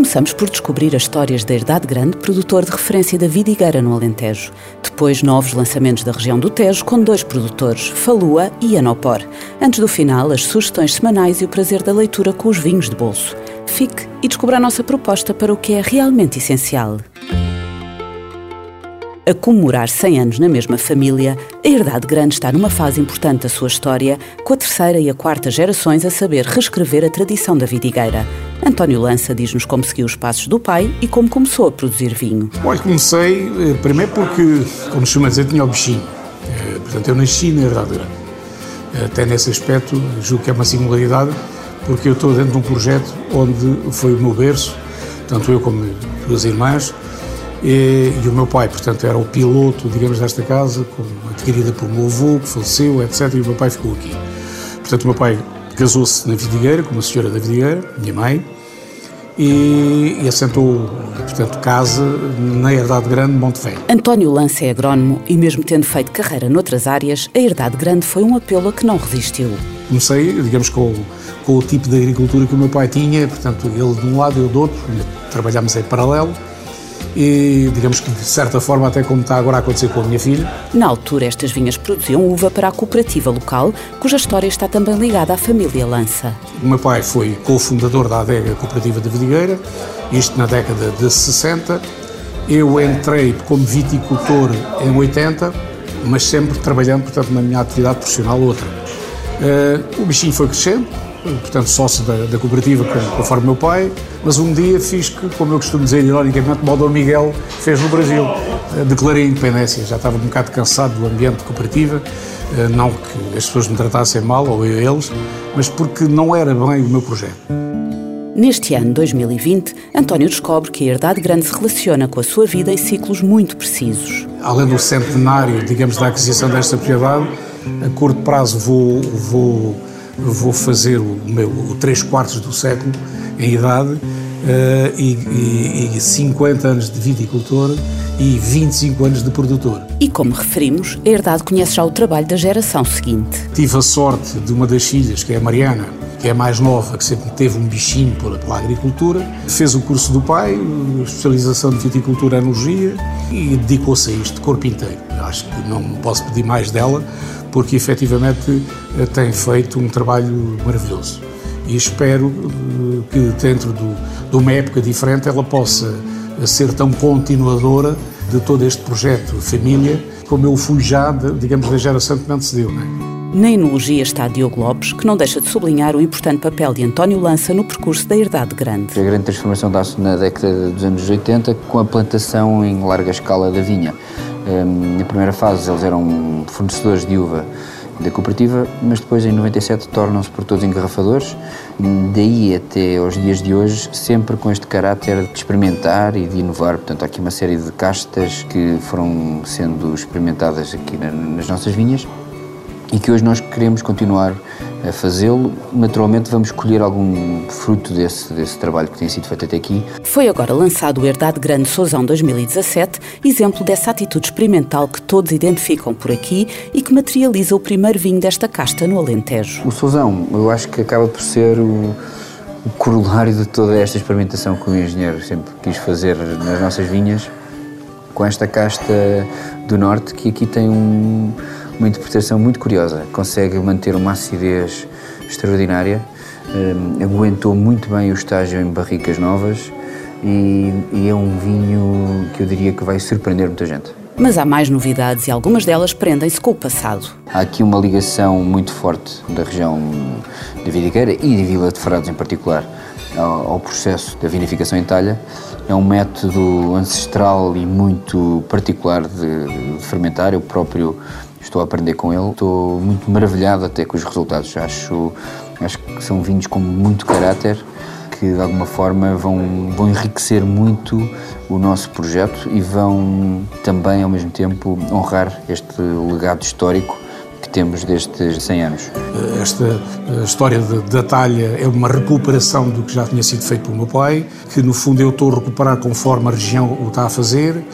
Começamos por descobrir as histórias da Herdade Grande, produtor de referência da Vidigueira no Alentejo. Depois, novos lançamentos da região do Tejo com dois produtores, Falua e Anopor. Antes do final, as sugestões semanais e o prazer da leitura com os vinhos de bolso. Fique e descubra a nossa proposta para o que é realmente essencial. A comemorar 100 anos na mesma família, a Herdade Grande está numa fase importante da sua história, com a terceira e a quarta gerações a saber reescrever a tradição da vidigueira. António Lança diz-nos como seguiu os passos do pai e como começou a produzir vinho. Olha, comecei eh, primeiro porque, como se chama dizer, tinha o bichinho. Eh, portanto, eu nasci na Herdade Grande. Eh, até nesse aspecto, julgo que é uma singularidade, porque eu estou dentro de um projeto onde foi o meu berço, tanto eu como duas irmãs, e, e, o meu pai, portanto, era o piloto, digamos, desta casa, adquirida por meu avô, que faleceu, etc. E o meu pai ficou aqui. Portanto, o meu pai casou-se na Vidigueira, com uma senhora da Vidigueira, minha mãe, e, e assentou, portanto, casa na Herdade Grande, Monte Velho. António Lance é agrónomo e, mesmo tendo feito carreira noutras áreas, a Herdade Grande foi um apelo a que não resistiu. Comecei, digamos, com, com o tipo de agricultura que o meu pai tinha, portanto, ele de um lado eu do outro, trabalhámos em paralelo e digamos que de certa forma até como está agora a acontecer com a minha filha. Na altura estas vinhas produziam uva para a cooperativa local, cuja história está também ligada à família Lança. O meu pai foi cofundador da adega cooperativa de Vidigueira, isto na década de 60. Eu entrei como viticultor em 80, mas sempre trabalhando portanto, na minha atividade profissional outra. Uh, o bichinho foi crescendo, portanto sócio da, da cooperativa conforme meu pai, mas um dia fiz que, como eu costumo dizer ironicamente, o Dom Miguel fez no Brasil. Eh, declarei a independência, já estava um bocado cansado do ambiente de cooperativa, eh, não que as pessoas me tratassem mal, ou eu eles, mas porque não era bem o meu projeto. Neste ano 2020, António descobre que a Herdade Grande se relaciona com a sua vida em ciclos muito precisos. Além do centenário, digamos, da aquisição desta propriedade, a curto prazo vou, vou vou fazer o meu o 3 quartos do século em idade uh, e, e, e 50 anos de viticultor e 25 anos de produtor. E como referimos, a Herdade conhece já o trabalho da geração seguinte. Tive a sorte de uma das filhas, que é a Mariana, que é mais nova, que sempre teve um bichinho pela, agricultura, fez o curso do pai, especialização de viticultura e enologia e dedicou-se a isto de corpo inteiro. Acho que não posso pedir mais dela, porque efetivamente eh, tem feito um trabalho maravilhoso. E espero eh, que dentro do, de uma época diferente ela possa eh, ser tão continuadora de todo este projeto família, como eu fui já, digamos, da geração que me antecedeu. Não é? Na enologia está Diogo Lopes, que não deixa de sublinhar o importante papel de António Lança no percurso da Herdade Grande. A grande transformação dá-se na década dos anos 80 com a plantação em larga escala da vinha. Ehm, na primeira fase eles eram fornecedores de uva da cooperativa, mas depois em 97 tornam-se por todos engarrafadores, daí até aos dias de hoje, sempre com este caráter de experimentar e de inovar. Portanto, há aqui uma série de castas que foram sendo experimentadas aqui nas nossas vinhas e que hoje nós queremos continuar a fazê-lo. Naturalmente vamos colher algum fruto desse, desse trabalho que tem sido feito até aqui. Foi agora lançado o Herdade Grande Sousão 2017, exemplo dessa atitude experimental que todos identificam por aqui e que materializa o primeiro vinho desta casta no Alentejo. O Sousão, eu acho que acaba por ser o, o corolário de toda esta experimentação que o engenheiro sempre quis fazer nas nossas vinhas, com esta casta do Norte, que aqui tem um uma interpretação muito curiosa. Consegue manter uma acidez extraordinária, um, aguentou muito bem o estágio em barricas novas e, e é um vinho que eu diria que vai surpreender muita gente. Mas há mais novidades e algumas delas prendem-se com o passado. Há aqui uma ligação muito forte da região de Vidigueira e de Vila de Frades em particular ao, ao processo da vinificação em talha. É um método ancestral e muito particular de, de fermentar. Eu próprio estou a aprender com ele. Estou muito maravilhado até com os resultados. Acho, acho que são vinhos com muito caráter, que de alguma forma vão, vão enriquecer muito o nosso projeto e vão também ao mesmo tempo honrar este legado histórico que temos destes 100 anos. Esta história da talha é uma recuperação do que já tinha sido feito pelo meu pai, que no fundo eu estou a recuperar conforme a região o está a fazer.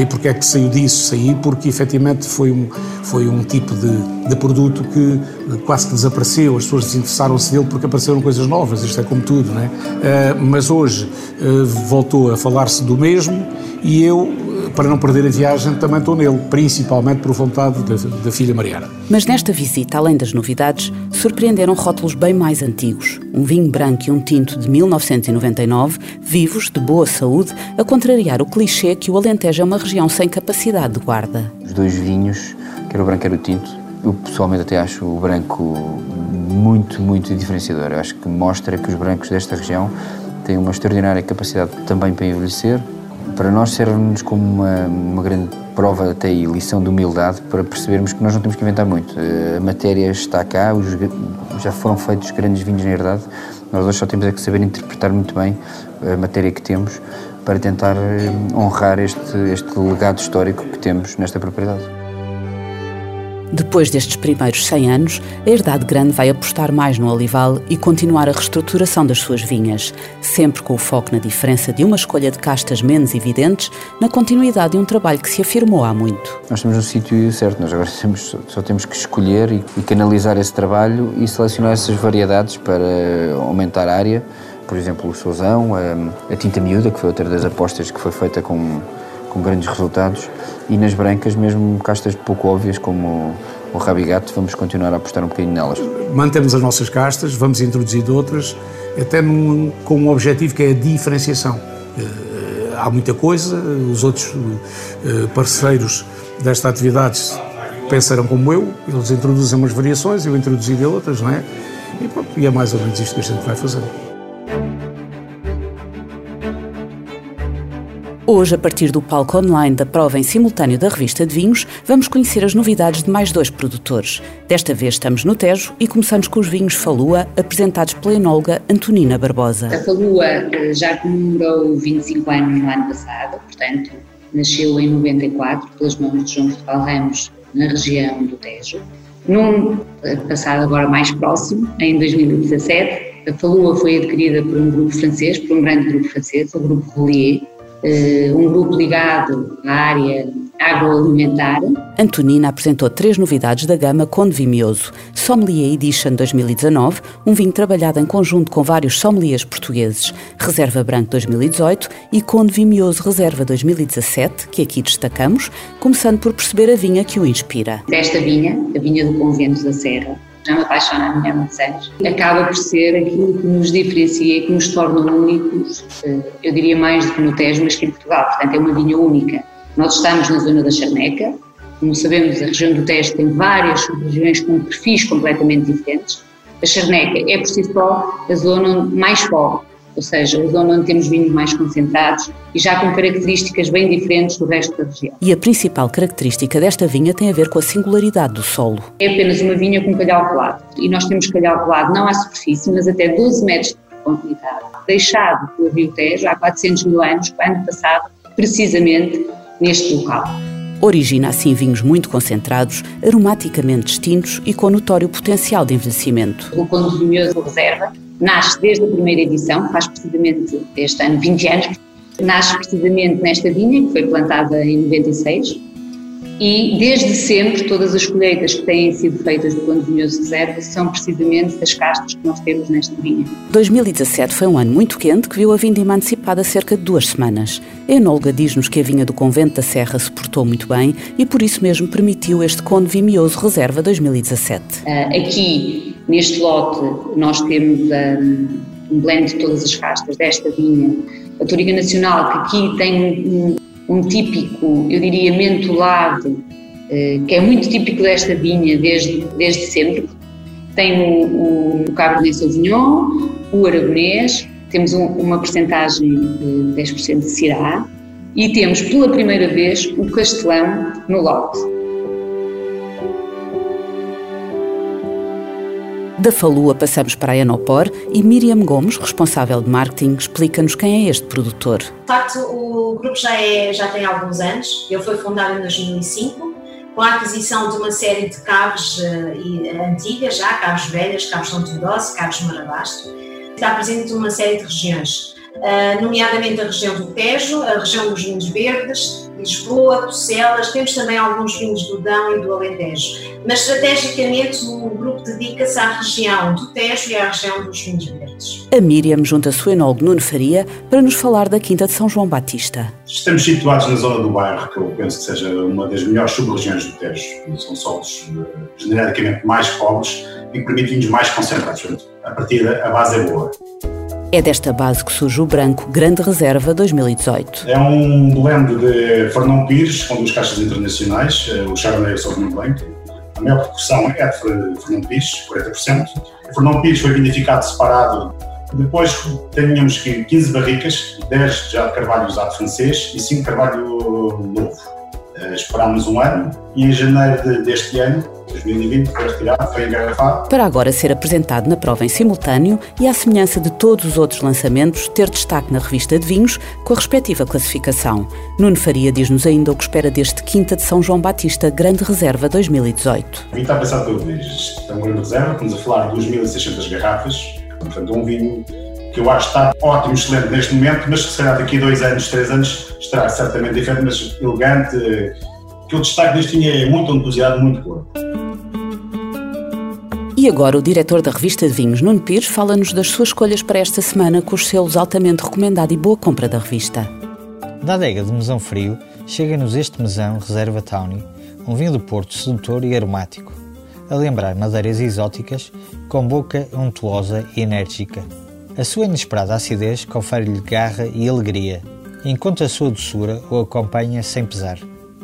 E porque é que saiu disso? Saí porque efetivamente foi um, foi um tipo de, de produto que quase que desapareceu, as pessoas desinteressaram-se dele porque apareceram coisas novas, isto é como tudo, não é? Uh, mas hoje uh, voltou a falar-se do mesmo e eu para não perder a viagem, também estou nele, principalmente por vontade da, da filha Mariana. Mas nesta visita, além das novidades, surpreenderam rótulos bem mais antigos. Um vinho branco e um tinto de 1999, vivos, de boa saúde, a contrariar o clichê que o Alentejo é uma região sem capacidade de guarda. Os dois vinhos, quer o branco quer o tinto, eu pessoalmente até acho o branco muito, muito diferenciador. Eu acho que mostra que os brancos desta região têm uma extraordinária capacidade também para envelhecer, para nós serve-nos como uma, uma grande prova até e lição de humildade para percebermos que nós não temos que inventar muito. Eh, a matéria está cá, os, já foram feitos grandes vinhos na herdade, nós hoje só temos é que saber interpretar muito bem a matéria que temos para tentar eh, honrar este, este legado histórico que temos nesta propriedade. Depois destes primeiros 100 anos, a Herdade Grande vai apostar mais no olival e continuar a reestruturação das suas vinhas, sempre com o foco na diferença de uma escolha de castas menos evidentes, na continuidade de um trabalho que se afirmou há muito. Nós estamos no sítio certo, nós agora temos, só temos que escolher e, e canalizar esse trabalho e selecionar essas variedades para aumentar a área. Por exemplo, o Sousão, a, a tinta miúda, que foi outra das apostas que foi feita com com grandes resultados e nas brancas mesmo castas pouco óbvias como o Rabigato, vamos continuar a apostar um bocadinho nelas. Mantemos as nossas castas, vamos introduzir outras, até num, com um objetivo que é a diferenciação. Uh, há muita coisa, os outros uh, parceiros desta atividade pensarão como eu, eles introduzem umas variações, eu introduzi outras, não é? E, pronto, e é mais ou menos isto que a gente vai fazer. Hoje, a partir do palco online da prova em simultâneo da revista de vinhos, vamos conhecer as novidades de mais dois produtores. Desta vez estamos no Tejo e começamos com os vinhos Falua, apresentados pela enóloga Antonina Barbosa. A Falua eh, já comemorou 25 anos no ano passado, portanto, nasceu em 94 pelas mãos de João Portugal Ramos na região do Tejo. Num eh, passado agora mais próximo, em 2017, a Falua foi adquirida por um grupo francês, por um grande grupo francês, o Grupo Rollier, um grupo ligado à área agroalimentar. Antonina apresentou três novidades da gama Conde Vimioso. Sommelier Edition 2019, um vinho trabalhado em conjunto com vários sommeliers portugueses. Reserva Branco 2018 e Conde Vimioso Reserva 2017, que aqui destacamos, começando por perceber a vinha que o inspira. Desta vinha, a vinha do Convento da Serra, já me apaixona a minha anos, acaba por ser aquilo que nos diferencia e que nos torna únicos, eh, eu diria mais do que no Tejo, mas que em Portugal, portanto é uma vinha única. Nós estamos na zona da Charneca, como sabemos a região do Tejo tem várias regiões com perfis completamente diferentes, a Charneca é por si só a zona mais pobre, ou seja, zona onde temos vinhos mais concentrados e já com características bem diferentes do resto da região. E a principal característica desta vinha tem a ver com a singularidade do solo. É apenas uma vinha com calhau colado e nós temos calhau colado não à superfície, mas até 12 metros de profundidade, deixado pelo Rio Tejo há 400 mil anos, ano passado, precisamente neste local. Origina assim vinhos muito concentrados, aromaticamente distintos e com notório potencial de envelhecimento. O Conde Vinhoso Reserva nasce desde a primeira edição, faz precisamente este ano 20 anos, nasce precisamente nesta vinha, que foi plantada em 96, e desde sempre todas as colheitas que têm sido feitas do Conde Vinhoso Reserva são precisamente das castas que nós temos nesta vinha. 2017 foi um ano muito quente que viu a vindima antecipada cerca de duas semanas. A enóloga diz-nos que a vinha do Convento da Serra se portou muito bem e por isso mesmo permitiu este Conde Vimioso Reserva 2017. Ah, aqui Neste lote, nós temos um, um blend de todas as castas desta vinha. A Toriga Nacional, que aqui tem um, um típico, eu diria, mentolado, uh, que é muito típico desta vinha desde, desde sempre. Tem o, o, o Cabernet Sauvignon, o Aragonês, temos um, uma percentagem de 10% de Syrah e temos pela primeira vez o Castelão no lote. Da Falua passamos para a Enopor e Miriam Gomes, responsável de marketing, explica-nos quem é este produtor. De facto, o grupo já, é, já tem alguns anos. Ele foi fundado em 2005 com a aquisição de uma série de caves uh, antigas, já caves velhas, caves São Teodósio, caves Marabasto. Está presente numa série de regiões uh, nomeadamente a região do Tejo, a região dos vinhos verdes, Lisboa, Bucelas, temos também alguns vinhos do Dão e do Alentejo. Mas estrategicamente o grupo dedica-se à região do Tejo e à região dos vinhos verdes. A Miriam junta-se ao enólogo Nuno Faria para nos falar da Quinta de São João Batista. Estamos situados na zona do bairro, que eu penso que seja uma das melhores sub-regiões do Tejo. São solos eh, genericamente mais pobres e permitem vinhos mais concentrados. A partida, a base é boa. É desta base que surge o Branco Grande Reserva 2018. É um blend de Fernão Pires, com duas caixas internacionais, eh, o Chardonnay e o Sauvignon Blanc. A maior proporção é de Fernão Pires, 40%. O Fernão Pires foi vinificado separado. Depois tínhamos 15 barricas, 10 já de carvalho usado francês e 5 de carvalho novo. Eh, esperámos um ano e em janeiro de, deste ano 2020 foi retirado, foi engarrafado. Para agora ser apresentado na prova em simultâneo e, à semelhança de todos os outros lançamentos, ter destaque na revista de vinhos com a respectiva classificação. Nuno Faria diz-nos ainda o que espera deste Quinta de São João Batista Grande Reserva 2018. O vinho está pensado pelo vez. É uma grande reserva, estamos a falar de 2.600 garrafas, portanto, é um vinho que eu acho que está ótimo, excelente neste momento, mas que será daqui a dois anos, três anos, estará certamente diferente, mas elegante. Que o destaque deste vinho é muito entusiasmo, muito corpo. E agora o diretor da revista de vinhos, Nuno Pires, fala-nos das suas escolhas para esta semana com os selos altamente recomendado e boa compra da revista. Da adega de mesão frio, chega-nos este mesão Reserva Tawny, um vinho do Porto sedutor e aromático, a lembrar madeiras exóticas com boca untuosa e enérgica. A sua inesperada acidez confere-lhe garra e alegria, enquanto a sua doçura o acompanha sem pesar.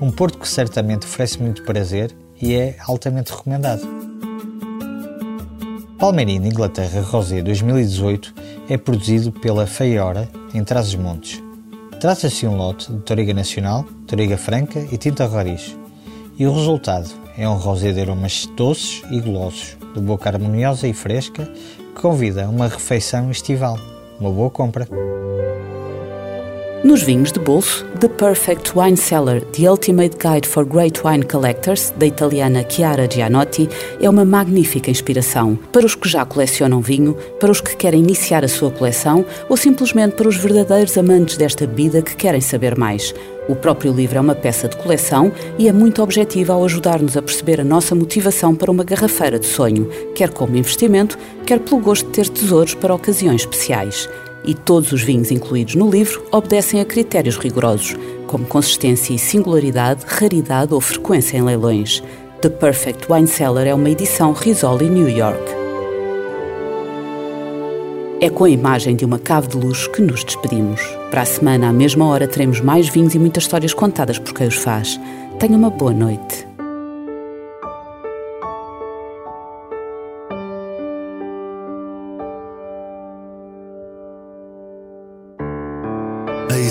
Um Porto que certamente oferece muito prazer e é altamente recomendado. Palmeirinho Inglaterra Rosé 2018 é produzido pela Feiora, em Trás-os-Montes. Trata-se de um lote de Toriga Nacional, Toriga Franca e Tinta Roriz. E o resultado é um rosé de aromas doces e golosos, de boca harmoniosa e fresca, convida a uma refeição estival. Uma boa compra! Nos vinhos de bolso, The Perfect Wine Cellar, The Ultimate Guide for Great Wine Collectors, da italiana Chiara Gianotti, é uma magnífica inspiração para os que já colecionam vinho, para os que querem iniciar a sua coleção ou simplesmente para os verdadeiros amantes desta bebida que querem saber mais. O próprio livro é uma peça de coleção e é muito objetivo ao ajudar-nos a perceber a nossa motivação para uma garrafeira de sonho, quer como investimento, quer pelo gosto de ter tesouros para ocasiões especiais e todos os vinhos incluídos no livro obedecem a critérios rigorosos, como consistência e singularidade, raridade ou frequência em leilões. The Perfect Wine Cellar é uma edição Rizzoli New York. É com a imagem de uma cave de luxo que nos despedimos. Para a semana, à mesma hora, teremos mais vinhos e muitas histórias contadas por quem os faz. Tenha uma boa noite.